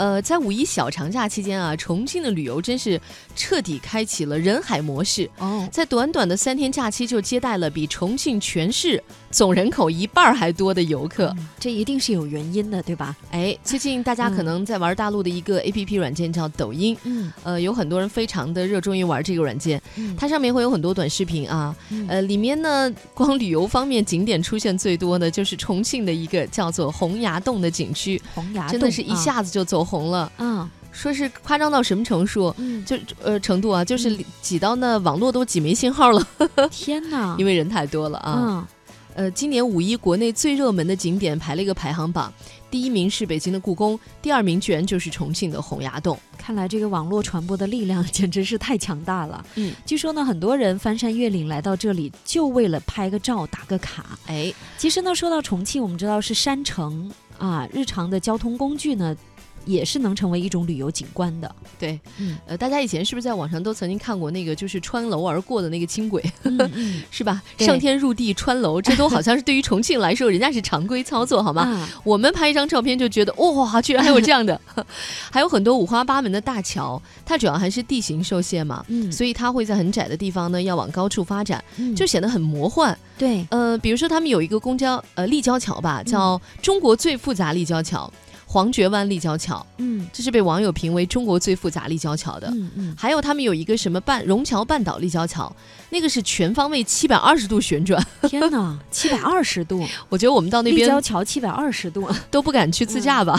呃，在五一小长假期间啊，重庆的旅游真是彻底开启了人海模式。哦，在短短的三天假期，就接待了比重庆全市总人口一半还多的游客。这一定是有原因的，对吧？哎，最近大家可能在玩大陆的一个 A P P 软件叫抖音，嗯，呃，有很多人非常的热衷于玩这个软件，嗯。它上面会有很多短视频啊，嗯。呃，里面呢，光旅游方面景点出现最多的就是重庆的一个叫做洪崖洞的景区，洪崖洞真的是一下子就走红了，嗯，说是夸张到什么程度？嗯，就呃程度啊，就是挤到那网络都挤没信号了，天哪，因为人太多了啊。啊，呃，今年五一国内最热门的景点排了一个排行榜，第一名是北京的故宫，第二名居然就是重庆的洪崖洞。看来这个网络传播的力量简直是太强大了。嗯，据说呢，很多人翻山越岭来到这里，就为了拍个照、打个卡。哎，其实呢，说到重庆，我们知道是山城啊，日常的交通工具呢，也是能成为一种旅游景观的。对，嗯呃，大家以前是不是在网上都曾经看过那个就是穿楼而过的那个轻轨，是吧？上天入地穿楼，这都好像是对于重庆来说，人家是常规操作，好吗？啊，我们拍一张照片就觉得哇，居然还有这样的，还有很多五花八门的大桥，它主要还是地形受限嘛。嗯，所以它会在很窄的地方呢，要往高处发展，嗯就显得很魔幻。对，呃，比如说他们有一个公交呃立交桥吧，叫中国最复杂立交桥——黄觉湾立交桥，嗯这是被网友评为中国最复杂立交桥的。嗯嗯，还有他们有一个什么半融桥半岛立交桥，那个是全方位七百二十度旋转。天哪，七百二十度，我觉得我们到那边立交桥七百二十度。都不敢去自驾吧，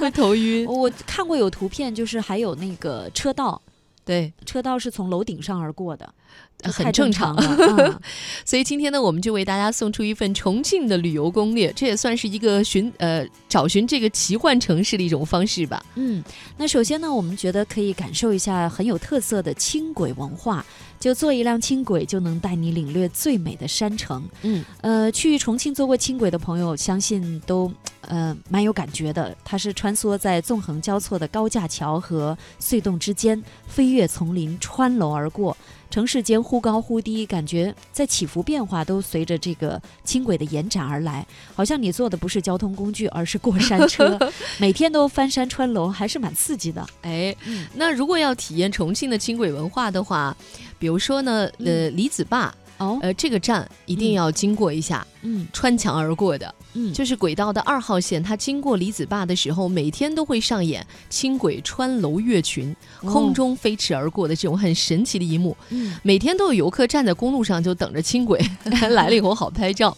会 头晕。我看过有图片，就是还有那个车道，对，车道是从楼顶上而过的，很正常 所以今天呢，我们就为大家送出一份重庆的旅游攻略，这也算是一个寻呃找寻这个奇幻城市的一种方式吧。嗯，那首先呢，我们觉得可以感受一下很有特色的轻轨文化，就坐一辆轻轨就能带你领略最美的山城。嗯，呃，去重庆坐过轻轨的朋友，相信都呃蛮有感觉的。它是穿梭在纵横交错的高架桥和隧洞之间，飞越丛林，穿楼而过。城市间忽高忽低，感觉在起伏变化，都随着这个轻轨的延展而来，好像你坐的不是交通工具，而是过山车。每天都翻山穿楼，还是蛮刺激的。哎，嗯那如果要体验重庆的轻轨文化的话，比如说呢，呃，李子坝，哦，呃，这个站一定要经过一下，嗯。穿墙而过的。嗯，就是轨道的二号线，它经过李子坝的时候，每天都会上演轻轨穿楼越群、空中飞驰而过的这种很神奇的一幕。嗯。每天都有游客站在公路上就等着轻轨 来了以后好拍照。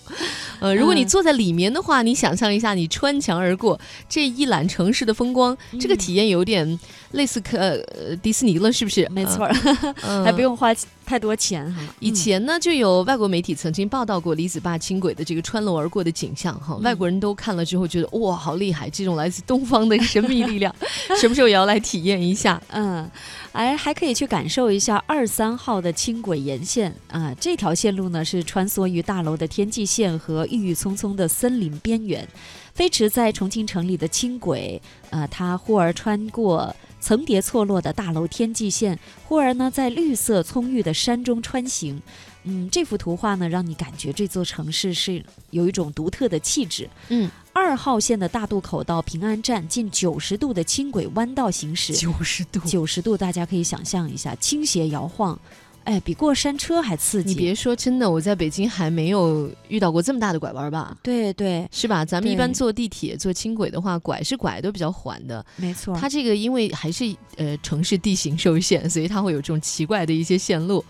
呃，如果你嗯。坐在里面的话，你想象一下，你穿墙而过，这一览城市的风光，这个嗯体验有点类似可呃迪士尼了，是不是？没错 还不用花太多钱哈。以前呢，就有外国媒体曾经报道过李子坝轻轨的这个穿楼而过的景象，外国人都看了之后觉得哇，好厉害！这种来自东方的神秘力量，什么时候也要来体验一下？嗯，哎，还可以去感受一下二三号的轻轨沿线啊。这条线路呢是穿梭于大楼的天际线和郁郁葱葱的森林边缘，飞驰在重庆城里的轻轨，呃，它忽而穿过层叠错落的大楼天际线，忽而呢在绿色葱郁的山中穿行。嗯，这幅图画呢，让你感觉这座城市是有一种独特的气质。嗯，二号线的大渡口到平安站近九十度的轻轨弯道行驶，九十度，九十度，大家可以想象一下，倾斜摇晃，哎，比过山车还刺激。你别说，真的，我在北京还没有遇到过这么大的拐弯吧？对对，是吧？咱们一般坐地铁、坐轻轨的话，拐是拐都比较缓的。没错。它这个因为还是呃城市地形受限，所以它会有这种奇怪的一些线路。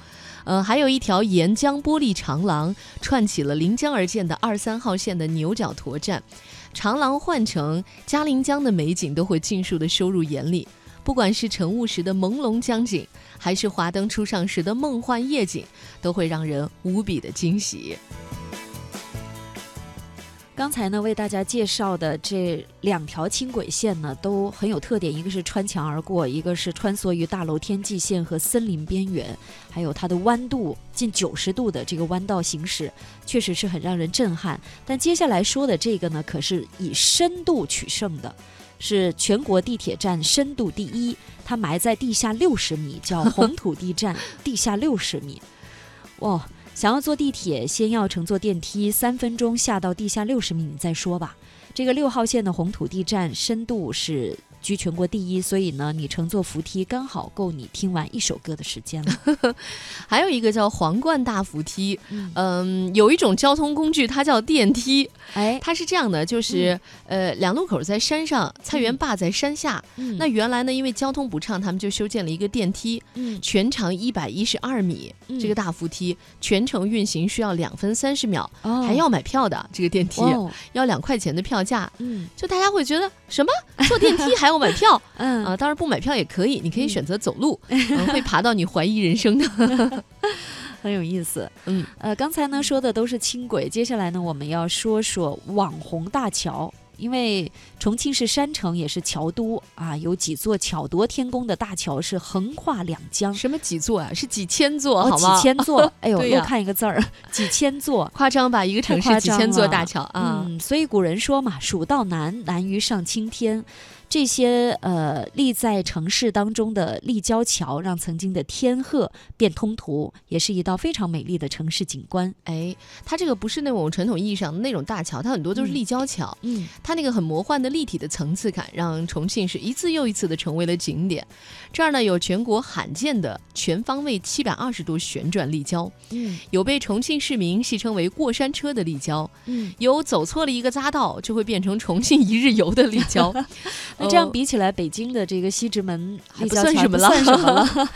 呃，还有一条沿江玻璃长廊，串起了临江而建的二三号线的牛角沱站。长廊换乘，嘉陵江的美景都会尽数的收入眼里。不管是晨雾时的朦胧江景，还是华灯初上时的梦幻夜景，都会让人无比的惊喜。刚才呢，为大家介绍的这两条轻轨线呢，都很有特点，一个是穿墙而过，一个是穿梭于大楼天际线和森林边缘，还有它的弯度近九十度的这个弯道行驶，确实是很让人震撼。但接下来说的这个呢，可是以深度取胜的。是全国地铁站深度第一，它埋在地下六十米，叫红土地站，地下六十米。哇，想要坐地铁，先要乘坐电梯，三分钟下到地下六十米，你再说吧。这个六号线的红土地站深度是居全国第一，所以呢，你乘坐扶梯刚好够你听完一首歌的时间了。还有一个叫皇冠大扶梯，嗯。嗯，有一种交通工具，它叫电梯，哎，它是这样的，就是、呃，两路口在山上，菜园坝在山下。嗯。那原来呢，因为交通不畅，他们就修建了一个电梯，嗯。全长一百一十二米，嗯。这个大扶梯全程运行需要两分三十秒，哦。还要买票的。这个电梯、哦。要两块钱的票价，嗯。就大家会觉得什么？坐电梯还要买票 嗯啊？当然不买票也可以，你可以嗯选择走路，嗯会爬到你怀疑人生的。很有意思。嗯，呃，刚才呢说的都是轻轨，接下来呢我们要说说网红大桥。因为重庆是山城，也是桥都啊，有几座巧夺天工的大桥是横跨两江，什么几座啊？是几千座，哦，好吗？几千座，哎呦，又看一个字儿，几千座。夸张吧？一个城市几千座大桥啊！嗯，所以古人说嘛，“蜀道难，难于上青天”。这些呃立在城市当中的立交桥，让曾经的天鹤变通途，也是一道非常美丽的城市景观。哎，它这个不是那种传统意义上的那种大桥，它很多都是嗯立交桥。嗯它那个很魔幻的立体的层次感，让重庆是一次又一次的成为了景点。这儿呢有全国罕见的全方位七百二十度旋转立交，嗯有被重庆市民戏称为“过山车”的立交，嗯，有走错了一个匝道就会变成重庆一日游的立交。那这样呃比起来，北京的这个西直门还不算什么了不算什么了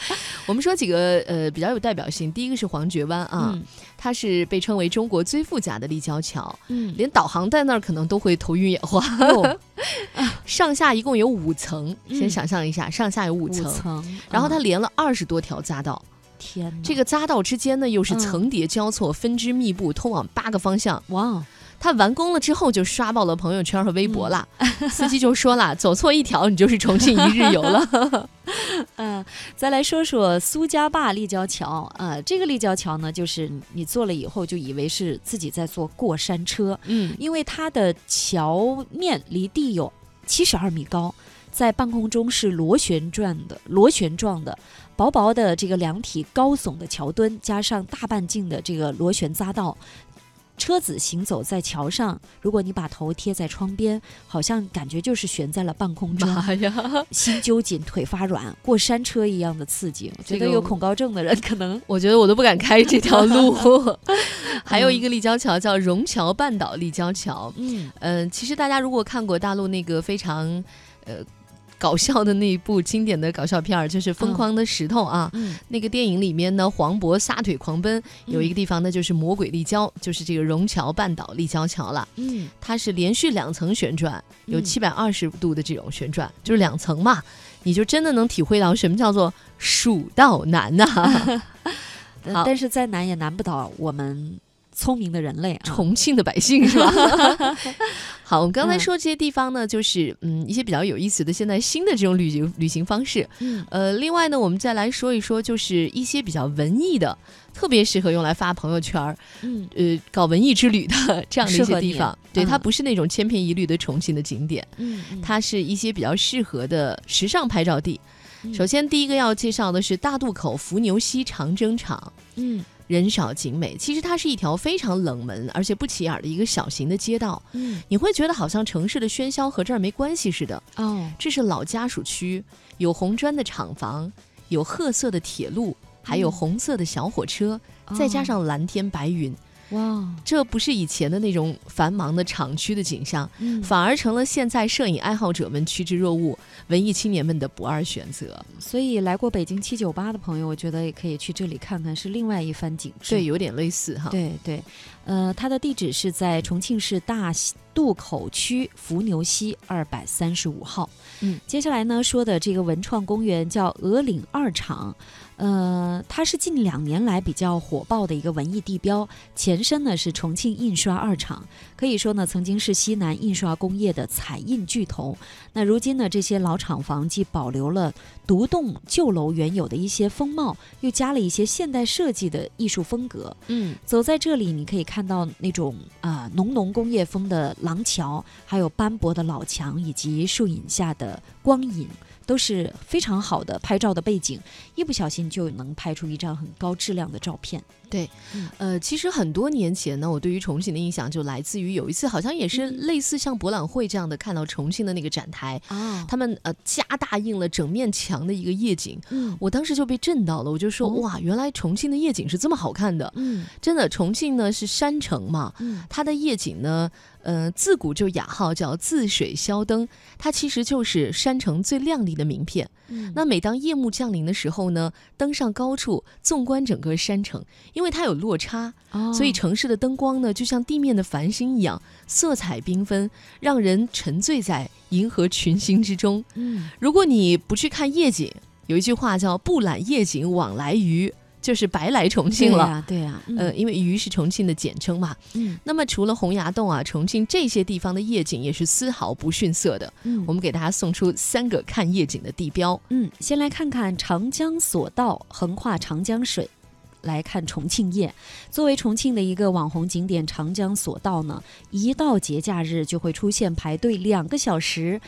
我们说几个呃比较有代表性，第一个是黄觉湾啊，嗯。它是被称为中国最复杂的立交桥，嗯，连导航在那儿可能都会头晕眼花。哟。上下一共有五层，嗯。先想象一下，上下有五五层，然后它啊连了二十多条匝道，天哪，这个匝道之间呢又是嗯。层叠交错、分支密布，通往八个方向。哇哦，它完工了之后就刷爆了朋友圈和微博啦，嗯 司机就说了，走错一条你就是重庆一日游了。嗯，再来说说苏家坝立交桥啊、这个立交桥呢，就是你坐了以后就以为是自己在坐过山车，嗯，因为它的桥面离地有七十二米高，在半空中是螺旋转的、螺旋状的，薄薄的这个两体高耸的桥墩，加上大半径的这个螺旋匝道。车子行走在桥上，如果你把头贴在窗边，好像感觉就是悬在了半空中，妈呀！心揪紧，腿发软，过山车一样的刺激。我觉这个得有恐高症的人可能，我觉得我都不敢开这条路。还有一个立交桥叫融桥半岛立交桥，嗯嗯、其实大家如果看过大陆那个非常呃搞笑的那一部经典的搞笑片儿，就是《疯狂的石头》啊。嗯，那个电影里面呢，黄渤撒腿狂奔，有一个地方呢就是魔鬼立交，就是这个融桥半岛立交桥了。嗯。它是连续两层旋转，有嗯。七百二十度的这种旋转，就是两层嘛，你就真的能体会到什么叫做蜀道难呐、但是再难也难不倒我们聪明的人类啊。重庆的百姓是吧？好，我们刚才嗯说这些地方呢，就是嗯一些比较有意思的现在新的这种旅行旅行方式。嗯呃，另外呢，我们再来说一说，就是一些比较文艺的，特别适合用来发朋友圈儿，嗯呃，搞文艺之旅的这样的一些地方。对，它嗯不是那种千篇一律的重庆的景点，嗯，嗯它是一些比较适合的时尚拍照地。嗯首先，第一个要介绍的是大渡口伏牛溪长征场。嗯人少景美，其实它是一条非常冷门而且不起眼儿的一个小型的街道。嗯。你会觉得好像城市的喧嚣和这儿没关系似的。哦。这是老家属区，有红砖的厂房，有褐色的铁路，还有嗯。红色的小火车，再加上蓝天白云，哇这不是以前的那种繁忙的厂区的景象，嗯反而成了现在摄影爱好者们趋之若鹜、文艺青年们的不二选择。所以来过北京七九八的朋友，我觉得也可以去这里看看，是另外一番景致。对，有点类似哈。对对，呃，它的地址是在重庆市大溪渡口区伏牛溪二百三十五号。嗯，接下来呢说的这个文创公园叫鹅岭二厂，呃，它是近两年来比较火爆的一个文艺地标，前身呢是重庆印刷二厂，可以说呢曾经是西南印刷工业的彩印巨头。那如今呢，这些老厂房既保留了独栋旧楼原有的一些风貌，又加了一些现代设计的艺术风格。嗯，走在这里，你可以看到那种啊、浓浓工业风的廊桥，还有斑驳的老墙，以及树影下的光影。都是非常好的拍照的背景，一不小心就能拍出一张很高质量的照片。对，呃，其实很多年前呢，我对于重庆的印象就来自于有一次，好像也是类似像博览会这样的，看到重庆的那个展台啊，他们呃加大印了整面墙的一个夜景，嗯，我当时就被震到了，我就说哇，原来重庆的夜景是这么好看的，嗯，真的，重庆呢是山城嘛，嗯，它的夜景呢。呃，自古就雅号叫“自水霄灯”，它其实就是山城最亮丽的名片。嗯。那每当夜幕降临的时候呢，登上高处，纵观整个山城，因为它有落差，所以城市的灯光呢，就像地面的繁星一样，色彩缤纷，让人沉醉在银河群星之中。嗯，如果你不去看夜景，有一句话叫“不览夜景枉来鱼”。就是白来重庆了，对呀，呃，因为鱼是重庆的简称嘛。嗯，那么除了洪崖洞啊，重庆这些地方的夜景也是丝毫不逊色的。嗯，我们给大家送出三个看夜景的地标。嗯，先来看看长江索道，横跨长江水，来看重庆夜。作为重庆的一个网红景点，长江索道呢，一到节假日就会出现排队两个小时。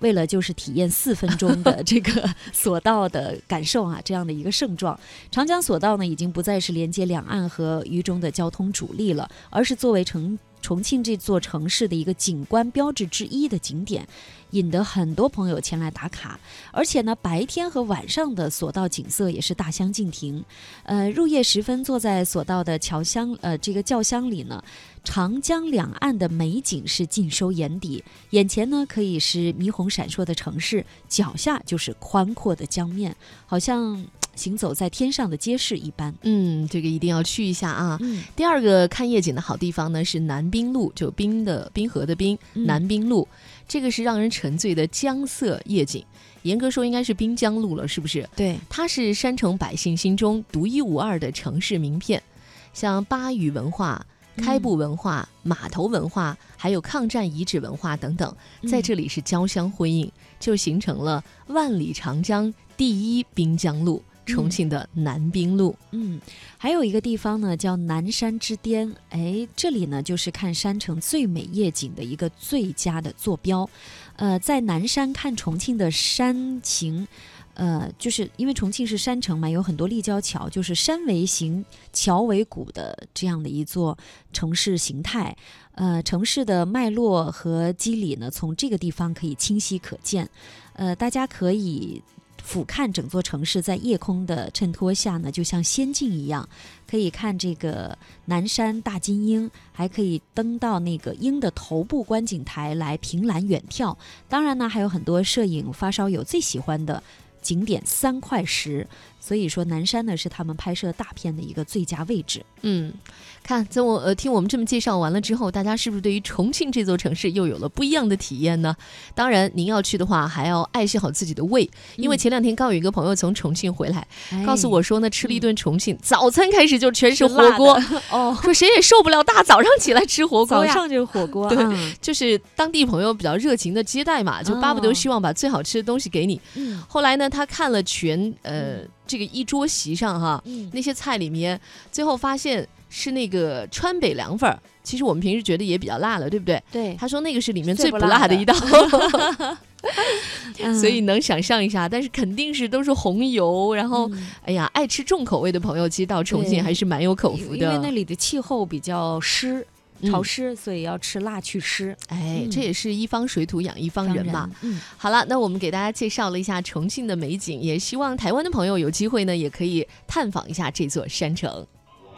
为了就是体验四分钟的 这个索道的感受啊，这样的一个盛状，长江索道呢已经不再是连接两岸和渝中的交通主力了，而是作为重重庆这座城市的一个景观标志之一的景点。引得很多朋友前来打卡，而且呢，白天和晚上的索道景色也是大相径庭。呃，入夜时分，坐在索道的桥箱，呃，这个轿厢里呢，长江两岸的美景是尽收眼底，眼前呢可以是霓虹闪烁的城市，脚下就是宽阔的江面，好像行走在天上的街市一般。嗯，这个一定要去一下啊。第二个看夜景的好地方呢是南滨路，就滨的滨河的滨，南滨路。这个是让人沉醉的江色夜景，严格说应该是滨江路了，是不是？对，它是山城百姓心中独一无二的城市名片，像巴渝文化、开埠文化、码头文化，还有抗战遗址文化等等，在这里是交相辉映，就形成了万里长江第一滨江路。重庆的南滨路，嗯，还有一个地方呢，叫南山之巅。哎，这里呢，就是看山城最美夜景的一个最佳的坐标。呃，在南山看重庆的山形，呃，就是因为重庆是山城嘛，有很多立交桥，就是山为形，桥为骨的这样的一座城市形态。呃，城市的脉络和机理呢，从这个地方可以清晰可见。呃，大家可以。俯瞰整座城市，在夜空的衬托下呢，就像仙境一样。可以看这个南山大金鹰，还可以登到那个鹰的头部观景台来凭栏远眺。当然呢，还有很多摄影发烧友最喜欢的景点三块石。所以说，南山呢是他们拍摄大片的一个最佳位置。嗯，看在我呃听我们这么介绍完了之后，大家是不是对于重庆这座城市又有了不一样的体验呢？当然，您要去的话，还要爱惜好自己的胃，因为前两天刚有一个朋友从重庆回来，告诉我说呢，吃了一顿重庆早餐，开始就全是火锅。哦，说谁也受不了大早上起来吃火锅早上就是火锅。对，就是当地朋友比较热情的接待嘛，就巴不得希望把最好吃的东西给你。嗯。后来呢，他看了全呃。这个一桌席上哈，那些菜里面，最后发现是那个川北凉粉儿。其实我们平时觉得也比较辣了，对不对？对。他说那个是里面最不辣的一道，所以能想象一下。但是肯定是都是红油，然后哎呀，爱吃重口味的朋友，其实到重庆还是蛮有口福的，因为那里的气候比较湿。潮湿，所以要吃辣去湿。哎，这也是一方水土养一方人嘛。嗯，好了，那我们给大家介绍了一下重庆的美景，也希望台湾的朋友有机会呢，也可以探访一下这座山城。